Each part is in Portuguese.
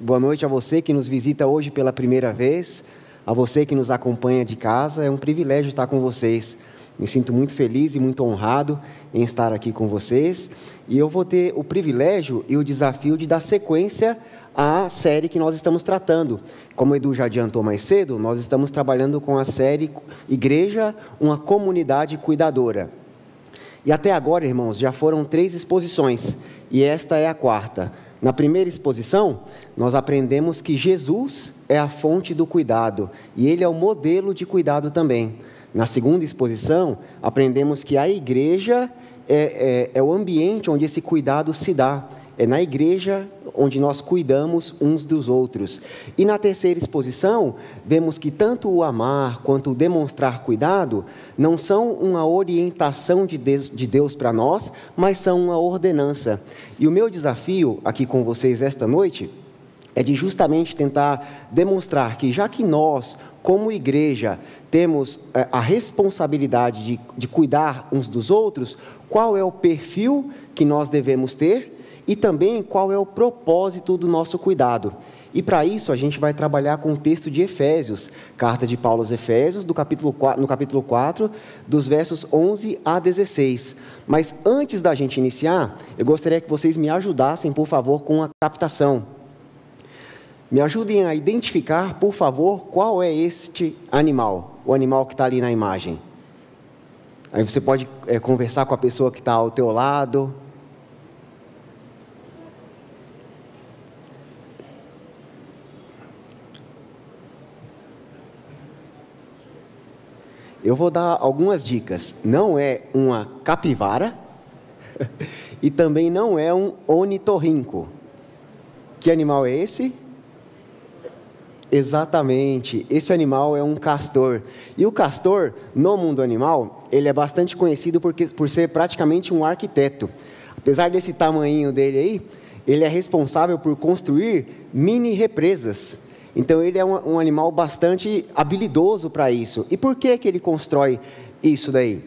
Boa noite a você que nos visita hoje pela primeira vez, a você que nos acompanha de casa. É um privilégio estar com vocês. Me sinto muito feliz e muito honrado em estar aqui com vocês. E eu vou ter o privilégio e o desafio de dar sequência à série que nós estamos tratando. Como o Edu já adiantou mais cedo, nós estamos trabalhando com a série Igreja, uma comunidade cuidadora. E até agora, irmãos, já foram três exposições, e esta é a quarta. Na primeira exposição, nós aprendemos que Jesus é a fonte do cuidado e ele é o modelo de cuidado também. Na segunda exposição, aprendemos que a igreja é, é, é o ambiente onde esse cuidado se dá. É na igreja onde nós cuidamos uns dos outros. E na terceira exposição, vemos que tanto o amar quanto o demonstrar cuidado não são uma orientação de Deus, de Deus para nós, mas são uma ordenança. E o meu desafio aqui com vocês esta noite é de justamente tentar demonstrar que, já que nós, como igreja, temos é, a responsabilidade de, de cuidar uns dos outros, qual é o perfil que nós devemos ter e também qual é o propósito do nosso cuidado. E para isso a gente vai trabalhar com o texto de Efésios, carta de Paulo aos Efésios, do capítulo 4, no capítulo 4, dos versos 11 a 16. Mas antes da gente iniciar, eu gostaria que vocês me ajudassem, por favor, com a captação. Me ajudem a identificar, por favor, qual é este animal, o animal que está ali na imagem. Aí você pode é, conversar com a pessoa que está ao teu lado, Eu vou dar algumas dicas. Não é uma capivara e também não é um onitorrinco. Que animal é esse? Exatamente, esse animal é um castor. E o castor, no mundo animal, ele é bastante conhecido porque, por ser praticamente um arquiteto. Apesar desse tamanho dele aí, ele é responsável por construir mini represas então ele é um, um animal bastante habilidoso para isso. E por que, que ele constrói isso daí?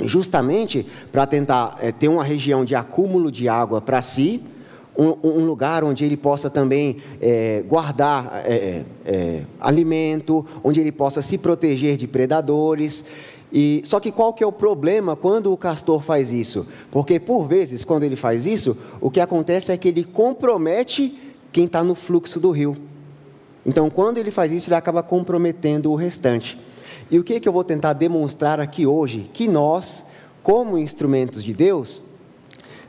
Justamente para tentar é, ter uma região de acúmulo de água para si, um, um, lugar onde ele possa também é, guardar é, alimento, onde ele possa se proteger de predadores. E, só que qual que é o problema quando o castor faz isso? Porque por vezes, quando ele faz isso, o que acontece é que ele compromete quem está no fluxo do rio. Então, quando ele faz isso, ele acaba comprometendo o restante. E o que, é que eu vou tentar demonstrar aqui hoje? Que nós, como instrumentos de Deus,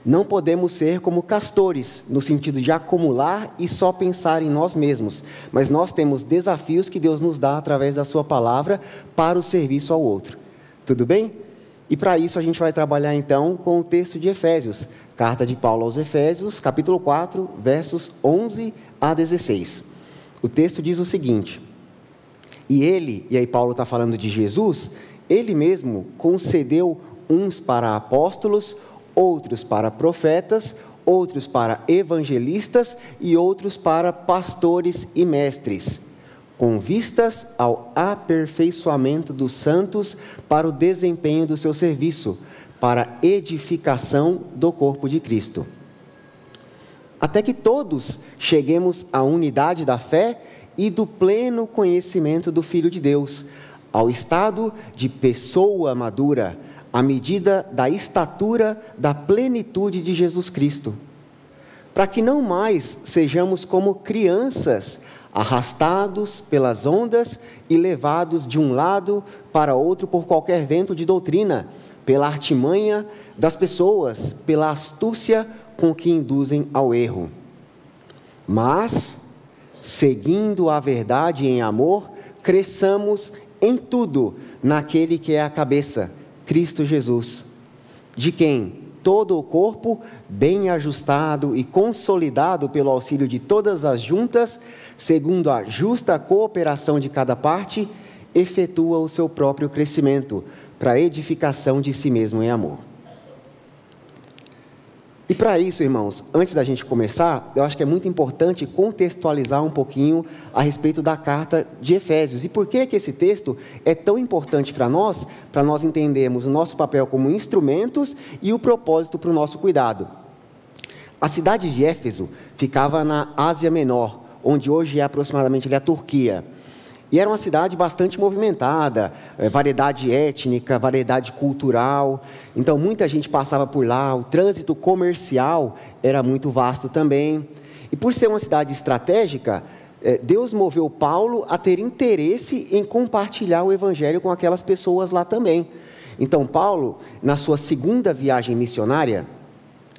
não podemos ser como castores, no sentido de acumular e só pensar em nós mesmos, mas nós temos desafios que Deus nos dá através da Sua palavra para o serviço ao outro. Tudo bem? E para isso a gente vai trabalhar então com o texto de Efésios, carta de Paulo aos Efésios, capítulo 4, versos 11 a 16. O texto diz o seguinte: E ele, e aí Paulo está falando de Jesus, ele mesmo concedeu uns para apóstolos, outros para profetas, outros para evangelistas e outros para pastores e mestres, com vistas ao aperfeiçoamento dos santos para o desempenho do seu serviço, para edificação do corpo de Cristo até que todos cheguemos à unidade da fé e do pleno conhecimento do Filho de Deus, ao estado de pessoa madura, à medida da estatura da plenitude de Jesus Cristo, para que não mais sejamos como crianças, arrastados pelas ondas e levados de um lado para outro por qualquer vento de doutrina, pela artimanha das pessoas, pela astúcia com que induzem ao erro. Mas, seguindo a verdade em amor, cresçamos em tudo naquele que é a cabeça, Cristo Jesus, de quem todo o corpo, bem ajustado e consolidado pelo auxílio de todas as juntas, segundo a justa cooperação de cada parte, efetua o seu próprio crescimento, para edificação de si mesmo em amor. E para isso, irmãos, antes da gente começar, eu acho que é muito importante contextualizar um pouquinho a respeito da carta de Efésios. E por que, que esse texto é tão importante para nós, para nós entendermos o nosso papel como instrumentos e o propósito para o nosso cuidado. A cidade de Éfeso ficava na Ásia Menor, onde hoje é aproximadamente a Turquia. E era uma cidade bastante movimentada, é, variedade étnica, variedade cultural. Então muita gente passava por lá, o trânsito comercial era muito vasto também. E por ser uma cidade estratégica, é, Deus moveu Paulo a ter interesse em compartilhar o evangelho com aquelas pessoas lá também. Então Paulo, na sua segunda viagem missionária,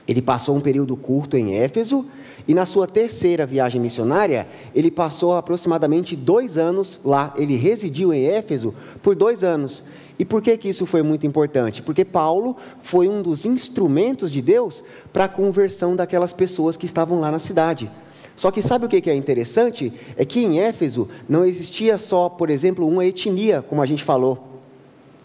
ele passou um período curto em Éfeso e na sua terceira viagem missionária, ele passou aproximadamente dois anos lá. Ele residiu em Éfeso por dois anos. E por que, que isso foi muito importante? Porque Paulo foi um dos instrumentos de Deus para a conversão daquelas pessoas que estavam lá na cidade. Só que sabe o que é interessante? É que em Éfeso não existia só, por exemplo, uma etnia, como a gente falou.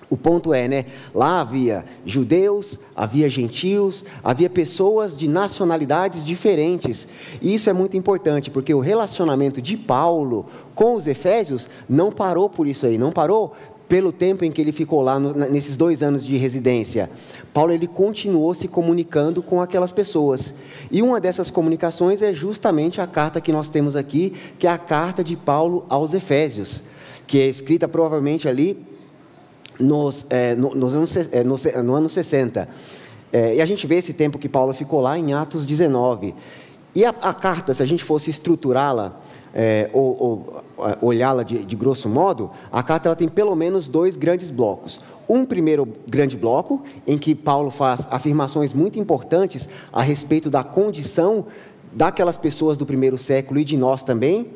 O ponto é, né? Lá havia judeus, havia gentios, havia pessoas de nacionalidades diferentes. E isso é muito importante, porque o relacionamento de Paulo com os efésios não parou por isso aí, não parou pelo tempo em que ele ficou lá nesses dois anos de residência. Paulo ele continuou se comunicando com aquelas pessoas. E uma dessas comunicações é justamente a carta que nós temos aqui, que é a carta de Paulo aos Efésios, que é escrita provavelmente ali nos, é, no, nos anos, é, no, no, ano 60. É, e a gente vê esse tempo que Paulo ficou lá em Atos 19. E a, a carta, se a gente fosse estruturá-la, é, ou, ou é, olhá-la de, de, grosso modo, a carta ela tem pelo menos dois grandes blocos. Um primeiro grande bloco, em que Paulo faz afirmações muito importantes a respeito da condição daquelas pessoas do primeiro século e de nós também,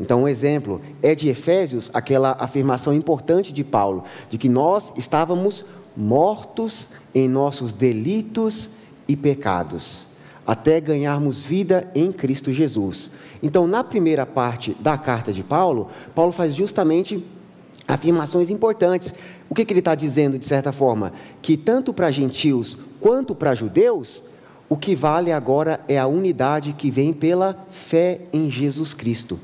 então, um exemplo é de Efésios, aquela afirmação importante de Paulo, de que nós estávamos mortos em nossos delitos e pecados, até ganharmos vida em Cristo Jesus. Então, na primeira parte da carta de Paulo, Paulo faz justamente afirmações importantes. O que, que ele está dizendo, de certa forma? Que tanto para gentios quanto para judeus, o que vale agora é a unidade que vem pela fé em Jesus Cristo.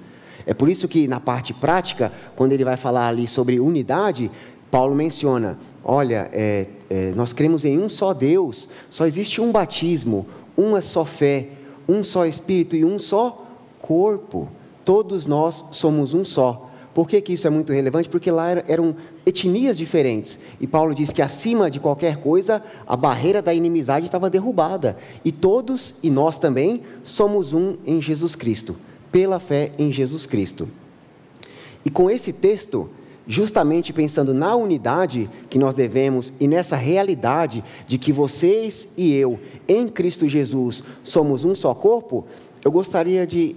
É por isso que na parte prática, quando ele vai falar ali sobre unidade, Paulo menciona: olha, é, é, nós cremos em um só Deus, só existe um batismo, uma só fé, um só Espírito e um só corpo. Todos nós somos um só. Por que, que isso é muito relevante? Porque lá eram etnias diferentes. E Paulo diz que acima de qualquer coisa, a barreira da inimizade estava derrubada. E todos, e nós também, somos um em Jesus Cristo pela fé em Jesus Cristo. E com esse texto, justamente pensando na unidade que nós devemos e nessa realidade de que vocês e eu, em Cristo Jesus, somos um só corpo, eu gostaria de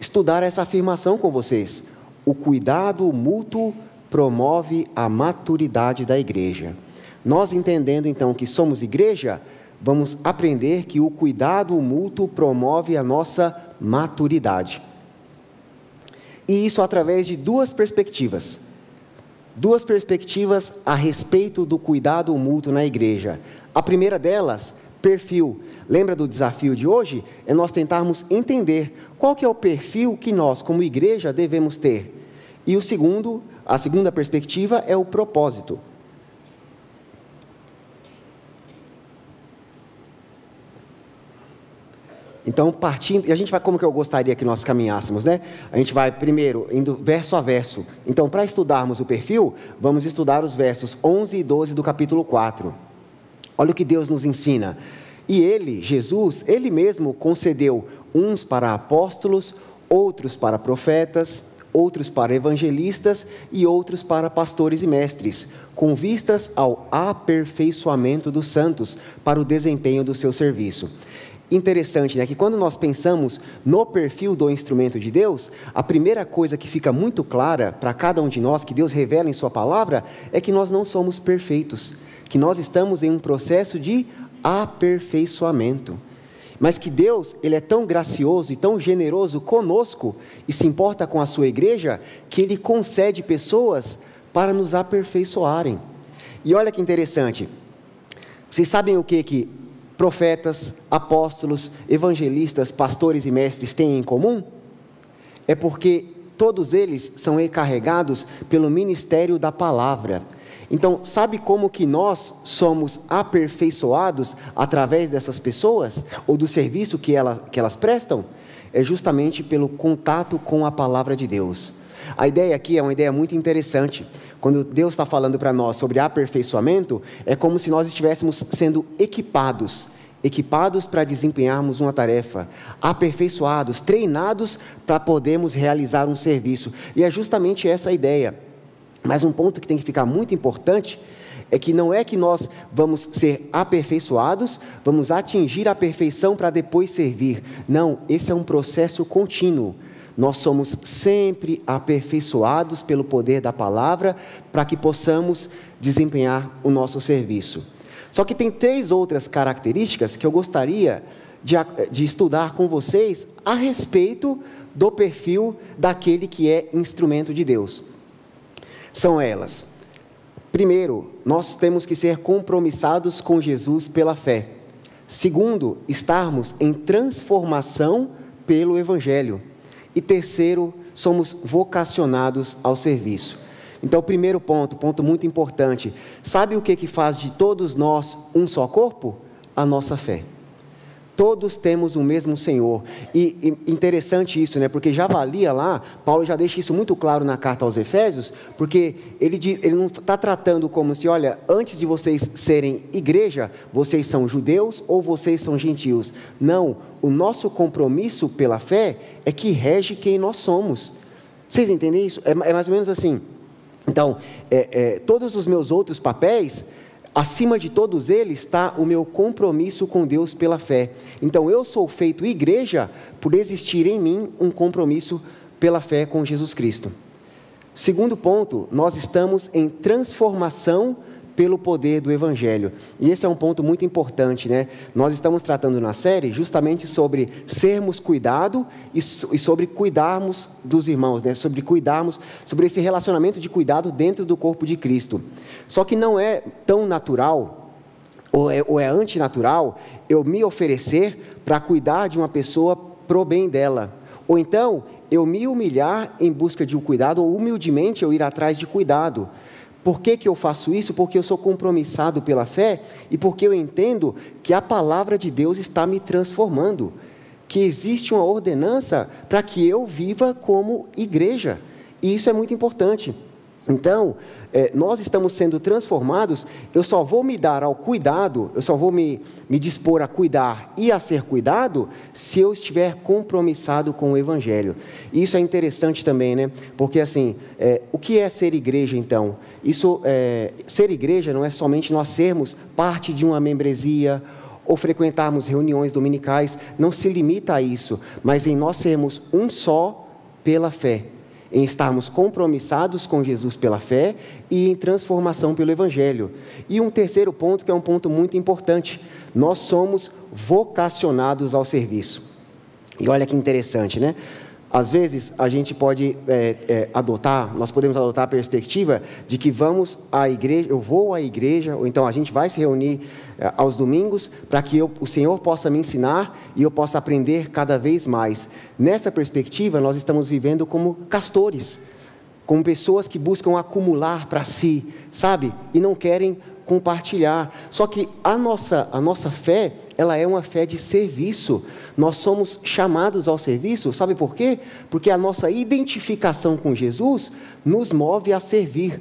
estudar essa afirmação com vocês. O cuidado mútuo promove a maturidade da igreja. Nós entendendo então que somos igreja, vamos aprender que o cuidado mútuo promove a nossa maturidade. E isso através de duas perspectivas. Duas perspectivas a respeito do cuidado mútuo na igreja. A primeira delas, perfil. Lembra do desafio de hoje? É nós tentarmos entender qual que é o perfil que nós, como igreja, devemos ter. E o segundo, a segunda perspectiva é o propósito. Então, partindo, e a gente vai como que eu gostaria que nós caminhássemos, né? A gente vai primeiro indo verso a verso. Então, para estudarmos o perfil, vamos estudar os versos 11 e 12 do capítulo 4. Olha o que Deus nos ensina. E ele, Jesus, ele mesmo concedeu uns para apóstolos, outros para profetas, outros para evangelistas e outros para pastores e mestres, com vistas ao aperfeiçoamento dos santos para o desempenho do seu serviço interessante, né? Que quando nós pensamos no perfil do instrumento de Deus, a primeira coisa que fica muito clara para cada um de nós, que Deus revela em Sua palavra, é que nós não somos perfeitos, que nós estamos em um processo de aperfeiçoamento. Mas que Deus, Ele é tão gracioso e tão generoso conosco e se importa com a sua igreja, que Ele concede pessoas para nos aperfeiçoarem. E olha que interessante, vocês sabem o que, que profetas, apóstolos, evangelistas, pastores e mestres têm em comum? É porque todos eles são encarregados pelo ministério da palavra. Então, sabe como que nós somos aperfeiçoados através dessas pessoas ou do serviço que, que elas prestam? É justamente pelo contato com a palavra de Deus. A ideia aqui é uma ideia muito interessante. Quando Deus está falando para nós sobre aperfeiçoamento, é como se nós estivéssemos sendo equipados equipados para desempenharmos uma tarefa, aperfeiçoados, treinados para podermos realizar um serviço. E é justamente essa a ideia. Mas um ponto que tem que ficar muito importante é que não é que nós vamos ser aperfeiçoados, vamos atingir a perfeição para depois servir. Não, esse é um processo contínuo. Nós somos sempre aperfeiçoados pelo poder da palavra para que possamos desempenhar o nosso serviço. Só que tem três outras características que eu gostaria de, de estudar com vocês a respeito do perfil daquele que é instrumento de Deus. São elas. Primeiro, nós temos que ser compromissados com Jesus pela fé. Segundo, estarmos em transformação pelo Evangelho. E terceiro, somos vocacionados ao serviço. Então, o primeiro ponto, ponto muito importante, sabe o que, que faz de todos nós um só corpo? A nossa fé. Todos temos o mesmo Senhor. E, e, interessante isso, né? Porque já valia lá, Paulo já deixa isso muito claro na carta aos Efésios, porque ele, ele não está tratando como se, olha, antes de vocês serem igreja, vocês são judeus ou vocês são gentios. Não, o nosso compromisso pela fé é que rege quem nós somos. Vocês entendem isso? É, é mais ou menos assim. Então, é, é, todos os meus outros papéis, acima de todos eles está o meu compromisso com Deus pela fé. Então, eu sou feito igreja por existir em mim um compromisso pela fé com Jesus Cristo. Segundo ponto, nós estamos em transformação pelo poder do Evangelho. E esse é um ponto muito importante, né? Nós estamos tratando na série justamente sobre sermos cuidado e sobre cuidarmos dos irmãos, né? Sobre cuidarmos, sobre esse relacionamento de cuidado dentro do corpo de Cristo. Só que não é tão natural, ou é, ou é antinatural, eu me oferecer para cuidar de uma pessoa pro bem dela. Ou então, eu me humilhar em busca de um cuidado, ou humildemente eu ir atrás de cuidado. Por que, que eu faço isso? Porque eu sou compromissado pela fé e porque eu entendo que a palavra de Deus está me transformando, que existe uma ordenança para que eu viva como igreja. E isso é muito importante. Então, é, nós estamos sendo transformados, eu só vou me dar ao cuidado, eu só vou me, me dispor a cuidar e a ser cuidado, se eu estiver compromissado com o Evangelho. Isso é interessante também, né? Porque, assim, é, o que é ser igreja, então? Isso, é, ser igreja não é somente nós sermos parte de uma membresia, ou frequentarmos reuniões dominicais, não se limita a isso, mas em nós sermos um só pela fé em estarmos compromissados com Jesus pela fé e em transformação pelo Evangelho. E um terceiro ponto, que é um ponto muito importante: nós somos vocacionados ao serviço. E olha que interessante, né? Às vezes a gente pode é, é, adotar, nós podemos adotar a perspectiva de que vamos à igreja, eu vou à igreja, ou então a gente vai se reunir é, aos domingos para que eu, o Senhor possa me ensinar e eu possa aprender cada vez mais. Nessa perspectiva, nós estamos vivendo como castores, como pessoas que buscam acumular para si, sabe? E não querem compartilhar. Só que a nossa, a nossa fé, ela é uma fé de serviço. Nós somos chamados ao serviço, sabe por quê? Porque a nossa identificação com Jesus nos move a servir.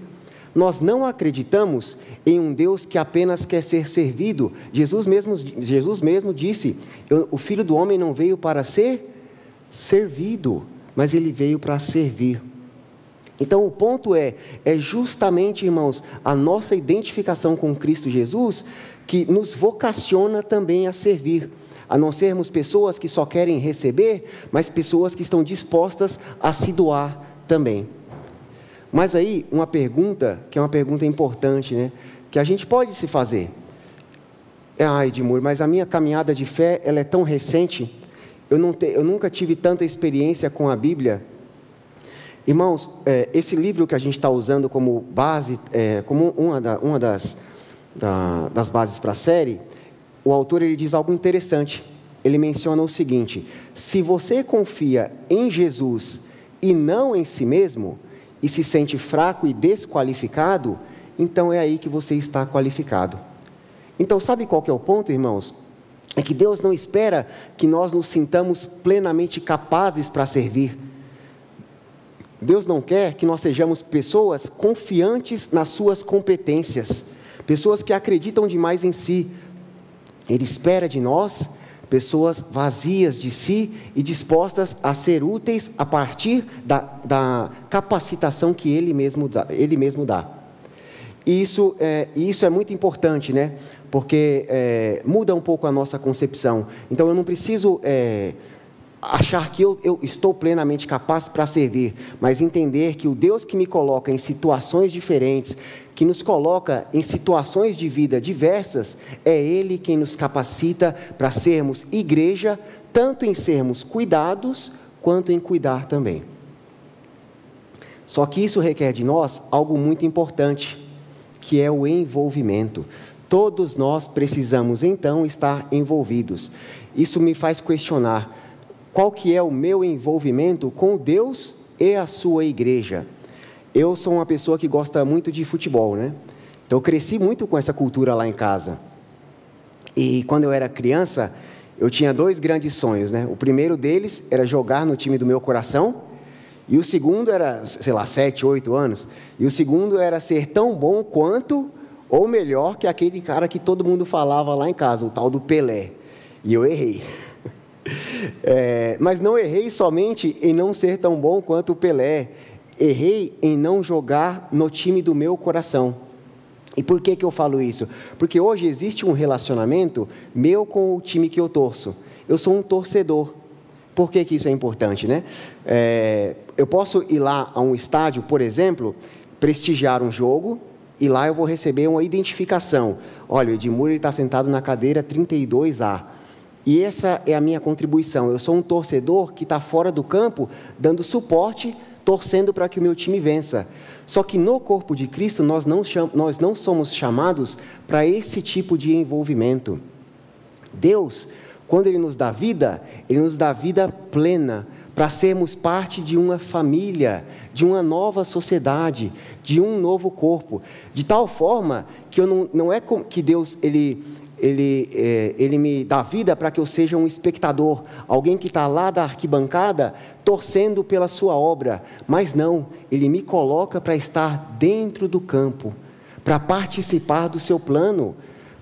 Nós não acreditamos em um Deus que apenas quer ser servido. Jesus mesmo, Jesus mesmo disse: O filho do homem não veio para ser servido, mas ele veio para servir. Então o ponto é, é justamente, irmãos, a nossa identificação com Cristo Jesus que nos vocaciona também a servir, a não sermos pessoas que só querem receber, mas pessoas que estão dispostas a se doar também. Mas aí, uma pergunta, que é uma pergunta importante, né? Que a gente pode se fazer. Ai, Edmur, mas a minha caminhada de fé, ela é tão recente, eu, te, eu nunca tive tanta experiência com a Bíblia, Irmãos, é, esse livro que a gente está usando como base, é, como uma, da, uma das, da, das bases para a série, o autor ele diz algo interessante. Ele menciona o seguinte: se você confia em Jesus e não em si mesmo, e se sente fraco e desqualificado, então é aí que você está qualificado. Então, sabe qual que é o ponto, irmãos? É que Deus não espera que nós nos sintamos plenamente capazes para servir. Deus não quer que nós sejamos pessoas confiantes nas suas competências, pessoas que acreditam demais em si. Ele espera de nós pessoas vazias de si e dispostas a ser úteis a partir da, da capacitação que Ele mesmo dá. Ele mesmo dá. Isso é, isso é muito importante, né? Porque é, muda um pouco a nossa concepção. Então eu não preciso é, achar que eu, eu estou plenamente capaz para servir, mas entender que o Deus que me coloca em situações diferentes, que nos coloca em situações de vida diversas, é Ele quem nos capacita para sermos igreja, tanto em sermos cuidados, quanto em cuidar também. Só que isso requer de nós algo muito importante, que é o envolvimento. Todos nós precisamos então estar envolvidos. Isso me faz questionar qual que é o meu envolvimento com Deus e a sua igreja. Eu sou uma pessoa que gosta muito de futebol, né? Então eu cresci muito com essa cultura lá em casa. E quando eu era criança, eu tinha dois grandes sonhos, né? O primeiro deles era jogar no time do meu coração, e o segundo era, sei lá, sete, oito anos. E o segundo era ser tão bom quanto ou melhor que aquele cara que todo mundo falava lá em casa, o tal do Pelé. E eu errei. É, mas não errei somente em não ser tão bom quanto o Pelé. Errei em não jogar no time do meu coração. E por que, que eu falo isso? Porque hoje existe um relacionamento meu com o time que eu torço. Eu sou um torcedor. Por que, que isso é importante, né? É, eu posso ir lá a um estádio, por exemplo, prestigiar um jogo, e lá eu vou receber uma identificação. Olha, o Edmur está sentado na cadeira 32A. E essa é a minha contribuição. Eu sou um torcedor que está fora do campo, dando suporte, torcendo para que o meu time vença. Só que no corpo de Cristo, nós não, nós não somos chamados para esse tipo de envolvimento. Deus, quando Ele nos dá vida, Ele nos dá vida plena, para sermos parte de uma família, de uma nova sociedade, de um novo corpo. De tal forma que eu não, não é que Deus ele ele, é, ele me dá vida para que eu seja um espectador, alguém que está lá da arquibancada torcendo pela sua obra. Mas não, ele me coloca para estar dentro do campo, para participar do seu plano,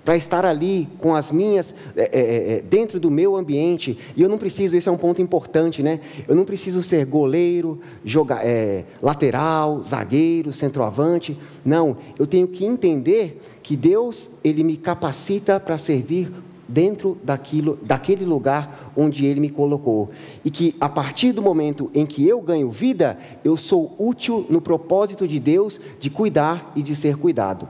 para estar ali com as minhas, é, é, é, dentro do meu ambiente. E eu não preciso, esse é um ponto importante, né? Eu não preciso ser goleiro, jogar, é, lateral, zagueiro, centroavante. Não, eu tenho que entender que Deus, Ele me capacita para servir dentro daquilo, daquele lugar onde Ele me colocou. E que a partir do momento em que eu ganho vida, eu sou útil no propósito de Deus de cuidar e de ser cuidado.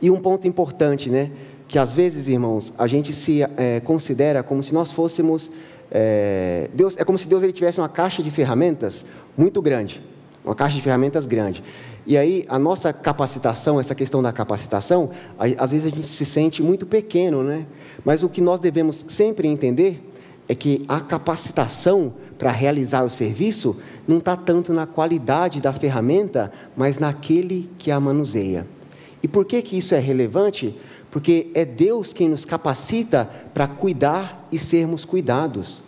E um ponto importante, né? Que às vezes, irmãos, a gente se é, considera como se nós fôssemos. É, Deus, é como se Deus ele tivesse uma caixa de ferramentas muito grande. Uma caixa de ferramentas grande. E aí, a nossa capacitação, essa questão da capacitação, às vezes a gente se sente muito pequeno, né? Mas o que nós devemos sempre entender é que a capacitação para realizar o serviço não está tanto na qualidade da ferramenta, mas naquele que a manuseia. E por que, que isso é relevante? Porque é Deus quem nos capacita para cuidar e sermos cuidados.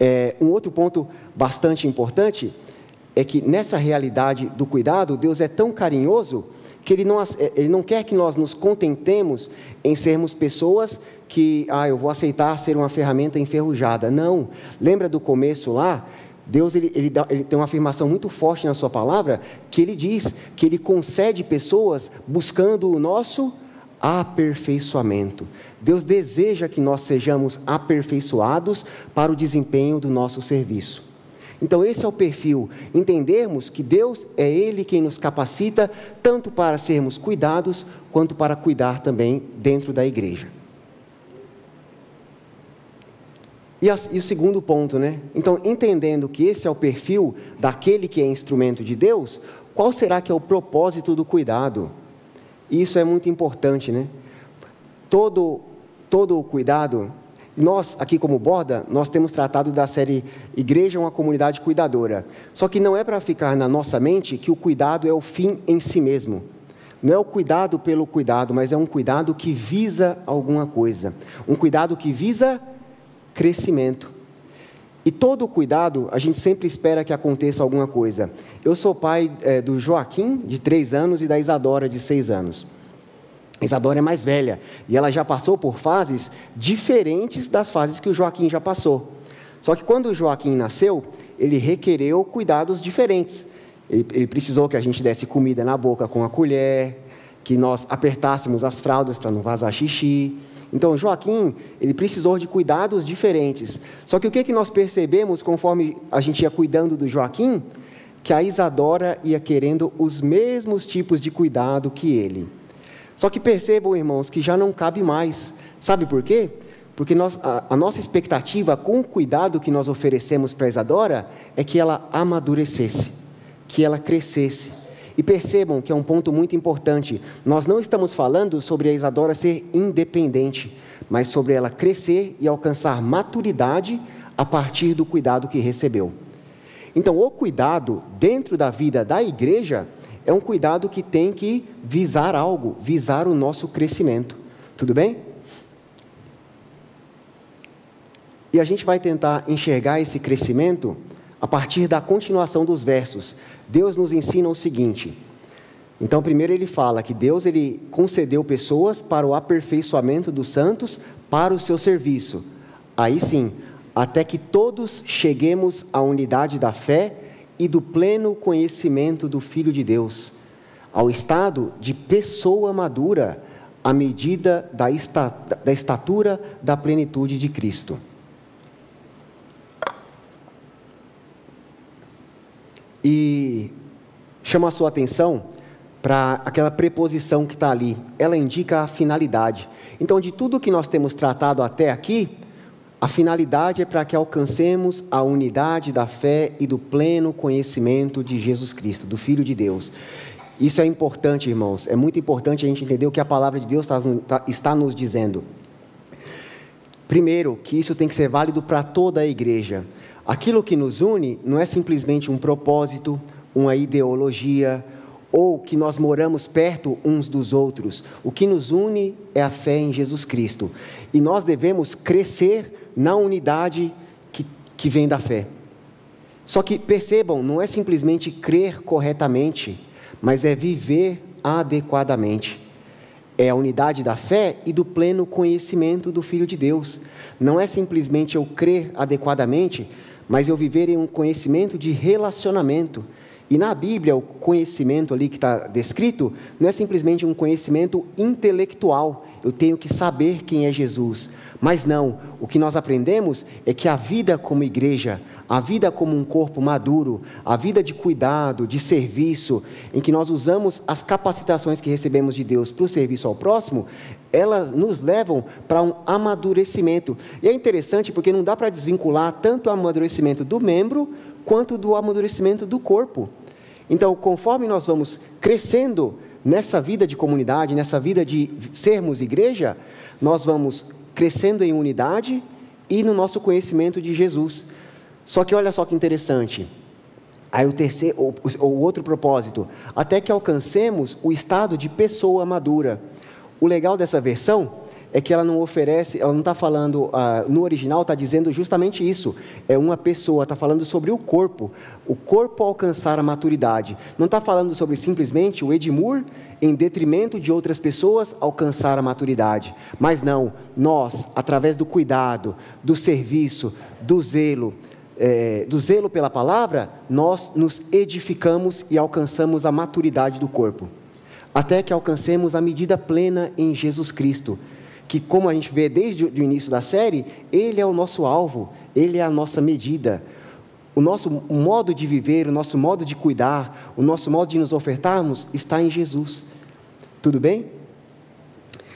É, um outro ponto bastante importante é que nessa realidade do cuidado, Deus é tão carinhoso que Ele não, é, ele não quer que nós nos contentemos em sermos pessoas que, ah, eu vou aceitar ser uma ferramenta enferrujada. Não. Lembra do começo lá? Deus ele, ele, dá, ele, tem uma afirmação muito forte na sua palavra, que ele diz que ele concede pessoas buscando o nosso aperfeiçoamento. Deus deseja que nós sejamos aperfeiçoados para o desempenho do nosso serviço. Então, esse é o perfil. Entendermos que Deus é Ele quem nos capacita, tanto para sermos cuidados, quanto para cuidar também dentro da igreja. E, e, o segundo ponto, né? Então, entendendo que esse é o perfil daquele que é instrumento de Deus, qual será que é o propósito do cuidado? Isso é muito importante, né? Todo, todo o cuidado, Nós, aqui como Borda, nós temos tratado da série Igreja é uma comunidade cuidadora. Só que não é para ficar na nossa mente que o cuidado é o fim em si mesmo. Não é o cuidado pelo cuidado, mas é um cuidado que visa alguma coisa. Um cuidado que visa crescimento. E todo cuidado, a gente sempre espera que aconteça alguma coisa. Eu sou pai é, do Joaquim, de três anos, e da Isadora, de seis anos. Isadora é mais velha e ela já passou por fases diferentes das fases que o Joaquim já passou. Só que quando o Joaquim nasceu, ele requereu cuidados diferentes. Ele, ele precisou que a gente desse comida na boca com a colher, que nós apertássemos as fraldas para não vazar xixi. Então, Joaquim, ele precisou de cuidados diferentes. Só que o que, que nós percebemos conforme a gente ia cuidando do Joaquim? Que a Isadora ia querendo os mesmos tipos de cuidado que ele. Só que percebam, irmãos, que já não cabe mais. Sabe por quê? Porque nós, a, a nossa expectativa, com o cuidado que nós oferecemos para a Isadora, é que ela amadurecesse, que ela crescesse. E percebam que é um ponto muito importante. Nós não estamos falando sobre a Isadora ser independente, mas sobre ela crescer e alcançar maturidade a partir do cuidado que recebeu. Então, o cuidado dentro da vida da igreja é um cuidado que tem que visar algo, visar o nosso crescimento. Tudo bem? E a gente vai tentar enxergar esse crescimento a partir da continuação dos versos. Deus nos ensina o seguinte. Então, primeiro ele fala que Deus ele concedeu pessoas para o aperfeiçoamento dos santos para o seu serviço. Aí sim, até que todos cheguemos à unidade da fé e do pleno conhecimento do Filho de Deus, ao estado de pessoa madura, à medida da, esta, da estatura da plenitude de Cristo. E chama a sua atenção para aquela preposição que está ali. Ela indica a finalidade. Então, de tudo que nós temos tratado até aqui, a finalidade é para que alcancemos a unidade da fé e do pleno conhecimento de Jesus Cristo, do Filho de Deus. Isso é importante, irmãos. É muito importante a gente entender o que a palavra de Deus está, está nos dizendo. Primeiro, que isso tem que ser válido para toda a igreja. Aquilo que nos une não é simplesmente um propósito, uma ideologia, ou que nós moramos perto uns dos outros. O que nos une é a fé em Jesus Cristo. E nós devemos crescer na unidade que, que vem da fé. Só que percebam, não é simplesmente crer corretamente, mas é viver adequadamente. É a unidade da fé e do pleno conhecimento do Filho de Deus. Não é simplesmente eu crer adequadamente, mas eu viver em um conhecimento de relacionamento. E na Bíblia, o conhecimento ali que está descrito não é simplesmente um conhecimento intelectual, eu tenho que saber quem é Jesus. Mas não, o que nós aprendemos é que a vida como igreja, a vida como um corpo maduro, a vida de cuidado, de serviço, em que nós usamos as capacitações que recebemos de Deus para o serviço ao próximo, elas nos levam para um amadurecimento. E é interessante porque não dá para desvincular tanto o amadurecimento do membro quanto do amadurecimento do corpo. Então, conforme nós vamos crescendo nessa vida de comunidade, nessa vida de sermos igreja, nós vamos crescendo em unidade e no nosso conhecimento de Jesus. Só que olha só que interessante. Aí o terceiro, o, o outro propósito, até que alcancemos o estado de pessoa madura. O legal dessa versão é que ela não oferece, ela não está falando, uh, no original está dizendo justamente isso. É uma pessoa, está falando sobre o corpo. O corpo alcançar a maturidade. Não está falando sobre simplesmente o Edmur, em detrimento de outras pessoas, alcançar a maturidade. Mas não, nós, através do cuidado, do serviço, do zelo, é, do zelo pela palavra, nós nos edificamos e alcançamos a maturidade do corpo. Até que alcancemos a medida plena em Jesus Cristo que, como a gente vê desde o início da série, Ele é o nosso alvo, Ele é a nossa medida. O nosso modo de viver, o nosso modo de cuidar, o nosso modo de nos ofertarmos está em Jesus. Tudo bem?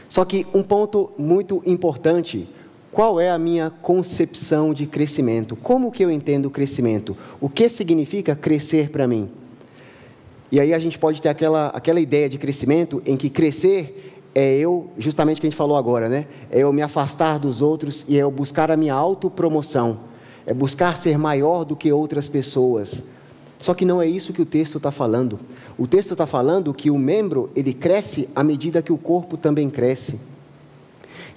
Só que um ponto muito importante: qual é a minha concepção de crescimento? Como que eu entendo o crescimento? O que significa crescer para mim? E aí a gente pode ter aquela, aquela ideia de crescimento em que crescer é eu, justamente o que a gente falou agora, né? É eu me afastar dos outros e é eu buscar a minha autopromoção. É buscar ser maior do que outras pessoas. Só que não é isso que o texto está falando. O texto está falando que o membro ele cresce à medida que o corpo também cresce.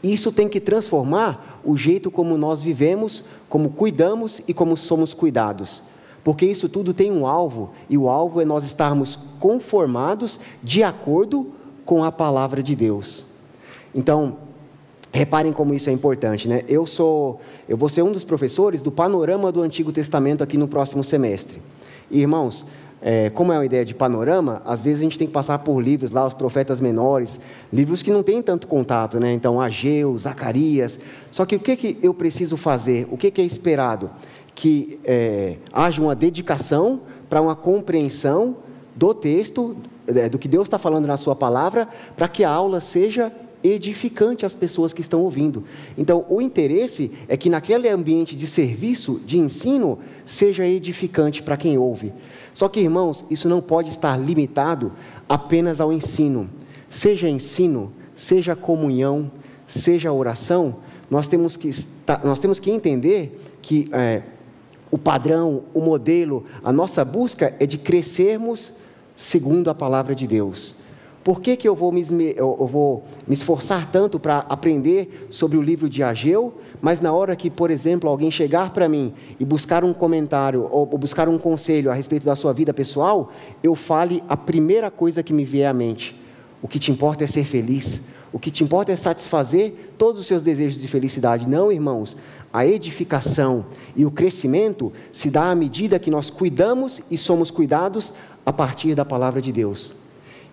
Isso tem que transformar o jeito como nós vivemos, como cuidamos e como somos cuidados. Porque isso tudo tem um alvo, e o alvo é nós estarmos conformados de acordo com a palavra de Deus. Então, reparem como isso é importante, né? Eu sou, eu vou ser um dos professores do panorama do Antigo Testamento aqui no próximo semestre. Irmãos, é, como é uma ideia de panorama, às vezes a gente tem que passar por livros lá, os profetas menores, livros que não têm tanto contato, né? Então, Ageu, Zacarias. Só que o que, que eu preciso fazer? O que, que é esperado? Que é, haja uma dedicação para uma compreensão do texto, do que Deus está falando na Sua palavra, para que a aula seja edificante às pessoas que estão ouvindo. Então, o interesse é que naquele ambiente de serviço, de ensino, seja edificante para quem ouve. Só que, irmãos, isso não pode estar limitado apenas ao ensino. Seja ensino, seja comunhão, seja oração, nós temos que, nós temos que entender que é, o padrão, o modelo, a nossa busca é de crescermos segundo a palavra de Deus. Por que, que eu, vou me, eu vou me esforçar tanto para aprender sobre o livro de Ageu, mas na hora que, por exemplo, alguém chegar para mim e buscar um comentário ou, buscar um conselho a respeito da sua vida pessoal, eu fale a primeira coisa que me vier à mente? O que te importa é ser feliz. O que te importa é satisfazer todos os seus desejos de felicidade. Não, irmãos. A edificação e o crescimento se dá à medida que nós cuidamos e somos cuidados a partir da palavra de Deus.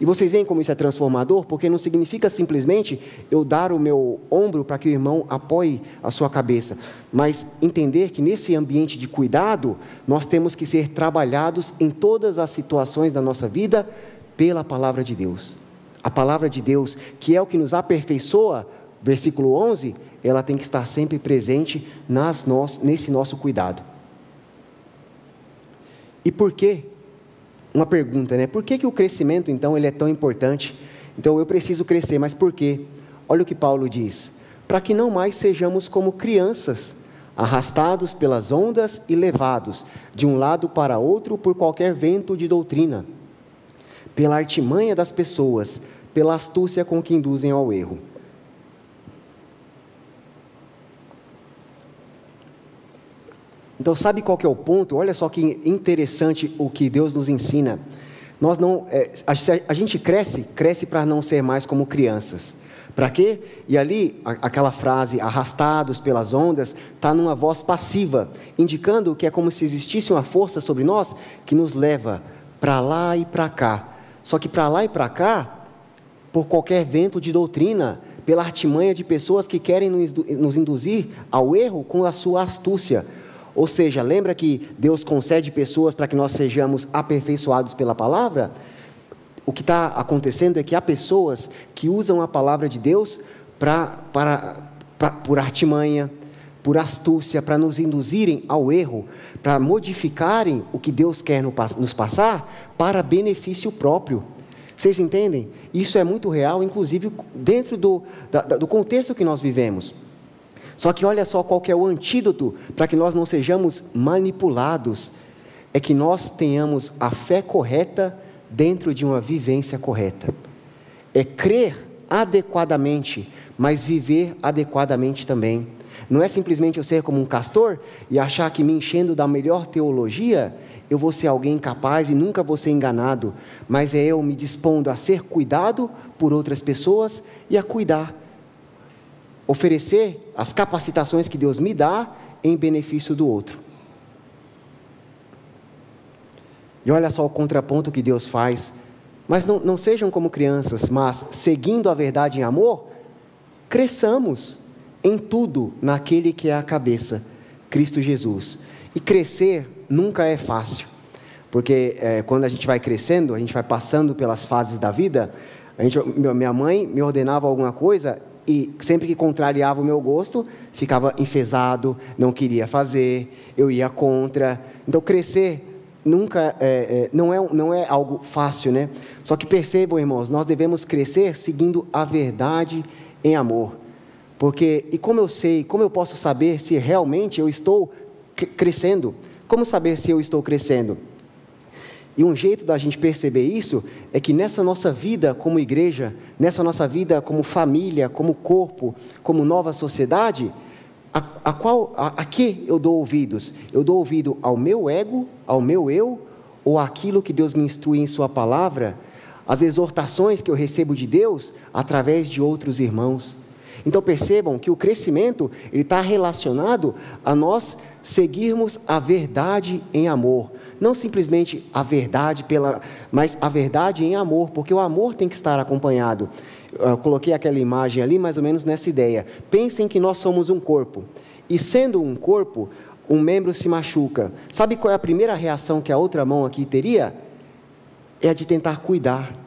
E vocês veem como isso é transformador, porque não significa simplesmente eu dar o meu ombro para que o irmão apoie a sua cabeça, mas entender que nesse ambiente de cuidado, nós temos que ser trabalhados em todas as situações da nossa vida pela palavra de Deus. A palavra de Deus, que é o que nos aperfeiçoa, versículo 11, ela tem que estar sempre presente nas nesse nosso cuidado. E por quê? Uma pergunta, né? Por que, que o crescimento, então, ele é tão importante? Então, eu preciso crescer, mas por quê? Olha o que Paulo diz: para que não mais sejamos como crianças, arrastados pelas ondas e levados de um lado para outro por qualquer vento de doutrina, pela artimanha das pessoas, pela astúcia com que induzem ao erro. Então, sabe qual que é o ponto? Olha só que interessante o que Deus nos ensina. Nós não, é, a, a, gente cresce, cresce para não ser mais como crianças. Para quê? E ali, a, aquela frase, arrastados pelas ondas, está numa voz passiva, indicando que é como se existisse uma força sobre nós que nos leva para lá e para cá. Só que para lá e para cá, por qualquer vento de doutrina, pela artimanha de pessoas que querem nos induzir ao erro com a sua astúcia. Ou seja, lembra que Deus concede pessoas para que nós sejamos aperfeiçoados pela palavra? O que está acontecendo é que há pessoas que usam a palavra de Deus pra, para, pra, por artimanha, por astúcia, para nos induzirem ao erro, para modificarem o que Deus quer nos passar para benefício próprio. Vocês entendem? Isso é muito real, inclusive dentro do, da, do contexto que nós vivemos. Só que olha só qual é o antídoto para que nós não sejamos manipulados. É que nós tenhamos a fé correta dentro de uma vivência correta. É crer adequadamente, mas viver adequadamente também. Não é simplesmente eu ser como um castor e achar que me enchendo da melhor teologia eu vou ser alguém capaz e nunca vou ser enganado, mas é eu me dispondo a ser cuidado por outras pessoas e a cuidar. Oferecer as capacitações que Deus me dá em benefício do outro. E olha só o contraponto que Deus faz. Mas não, não sejam como crianças, mas seguindo a verdade em amor, cresçamos em tudo naquele que é a cabeça, Cristo Jesus. E crescer nunca é fácil, porque é, quando a gente vai crescendo, a gente vai passando pelas fases da vida. Gente, minha mãe me ordenava alguma coisa e sempre que contrariava o meu gosto, ficava enfesado, não queria fazer, eu ia contra. Então, crescer nunca é, é, não, é, não é algo fácil, né? Só que percebam, irmãos, nós devemos crescer seguindo a verdade em amor. Porque, e como eu sei, como eu posso saber se realmente eu estou crescendo? Como saber se eu estou crescendo? E um jeito da gente perceber isso é que nessa nossa vida como igreja, nessa nossa vida como família, como corpo, como nova sociedade, a, a qual a, a que eu dou ouvidos? Eu dou ouvido ao meu ego, ao meu eu, ou àquilo que Deus me instrui em Sua palavra, as exortações que eu recebo de Deus através de outros irmãos. Então percebam que o crescimento ele está relacionado a nós seguirmos a verdade em amor, não simplesmente a verdade pela, mas a verdade em amor, porque o amor tem que estar acompanhado. Eu coloquei aquela imagem ali mais ou menos nessa ideia. Pensem que nós somos um corpo e sendo um corpo, um membro se machuca. Sabe qual é a primeira reação que a outra mão aqui teria? É a de tentar cuidar.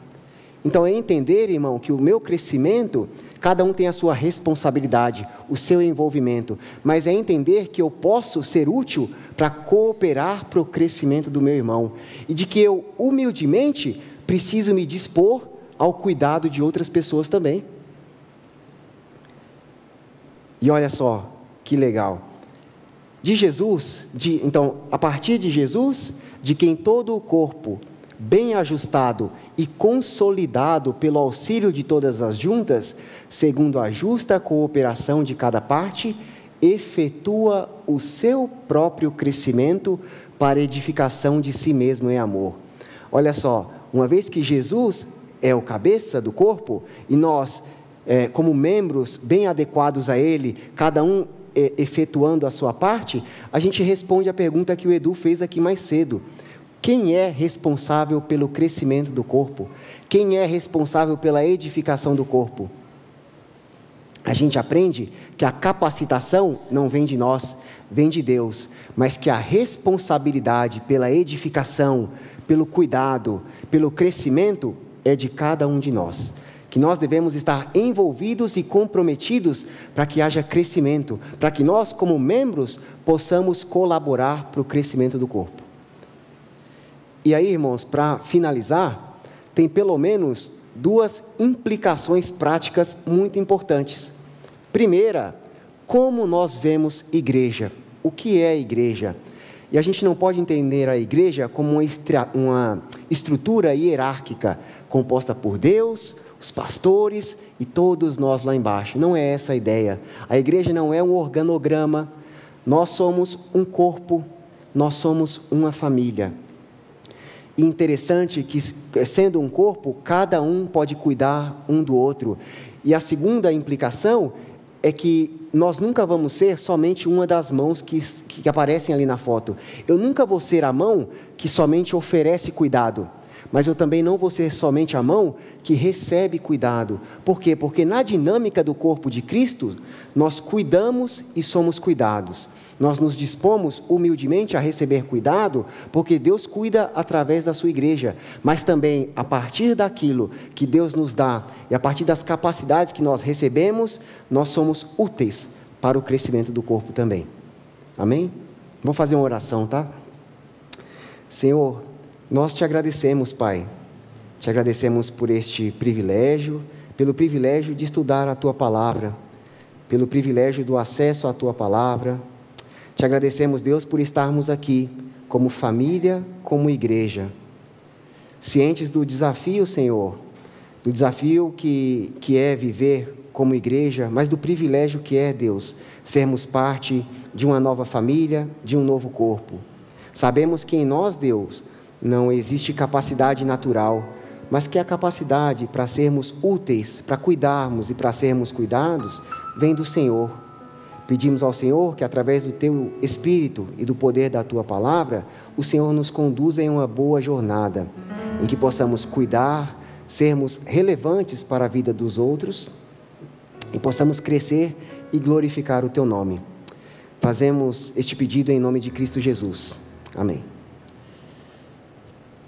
Então é entender, irmão, que o meu crescimento Cada um tem a sua responsabilidade, o seu envolvimento, mas é entender que eu posso ser útil para cooperar para o crescimento do meu irmão e de que eu, humildemente, preciso me dispor ao cuidado de outras pessoas também. E olha só que legal. De Jesus, de, então, a partir de Jesus, de quem todo o corpo bem ajustado e consolidado pelo auxílio de todas as juntas, segundo a justa cooperação de cada parte, efetua o seu próprio crescimento para edificação de si mesmo em amor. Olha só, uma vez que Jesus é o cabeça do corpo e nós, é, como membros bem adequados a Ele, cada um é, efetuando a sua parte, a gente responde a pergunta que o Edu fez aqui mais cedo. Quem é responsável pelo crescimento do corpo? Quem é responsável pela edificação do corpo? A gente aprende que a capacitação não vem de nós, vem de Deus, mas que a responsabilidade pela edificação, pelo cuidado, pelo crescimento é de cada um de nós. Que nós devemos estar envolvidos e comprometidos para que haja crescimento, para que nós, como membros, possamos colaborar para o crescimento do corpo. E aí, irmãos, para finalizar, tem pelo menos duas implicações práticas muito importantes. Primeira, como nós vemos igreja? O que é igreja? E a gente não pode entender a igreja como uma, uma estrutura hierárquica composta por Deus, os pastores e todos nós lá embaixo. Não é essa a ideia. A igreja não é um organograma. Nós somos um corpo, nós somos uma família. E interessante que, sendo um corpo, cada um pode cuidar um do outro. E a segunda implicação é que nós nunca vamos ser somente uma das mãos que, que aparecem ali na foto. Eu nunca vou ser a mão que somente oferece cuidado mas eu também não vou ser somente a mão que recebe cuidado. Por quê? Porque na dinâmica do corpo de Cristo, nós cuidamos e somos cuidados. Nós nos dispomos humildemente a receber cuidado, porque Deus cuida através da sua igreja, mas também a partir daquilo que Deus nos dá e a partir das capacidades que nós recebemos, nós somos úteis para o crescimento do corpo também. Amém? Vou fazer uma oração, tá? Senhor, nós te agradecemos, Pai. Te agradecemos por este privilégio, pelo privilégio de estudar a tua palavra, pelo privilégio do acesso à tua palavra. Te agradecemos, Deus, por estarmos aqui como família, como igreja, cientes do desafio, Senhor, do desafio que, que é viver como igreja, mas do privilégio que é, Deus, sermos parte de uma nova família, de um novo corpo. Sabemos que em nós, Deus, não existe capacidade natural, mas que a capacidade para sermos úteis, para cuidarmos e para sermos cuidados, vem do Senhor. Pedimos ao Senhor que, através do Teu Espírito e do poder da Tua palavra, o Senhor nos conduza em uma boa jornada, em que possamos cuidar, sermos relevantes para a vida dos outros e possamos crescer e glorificar o Teu nome. Fazemos este pedido em nome de Cristo Jesus. Amém.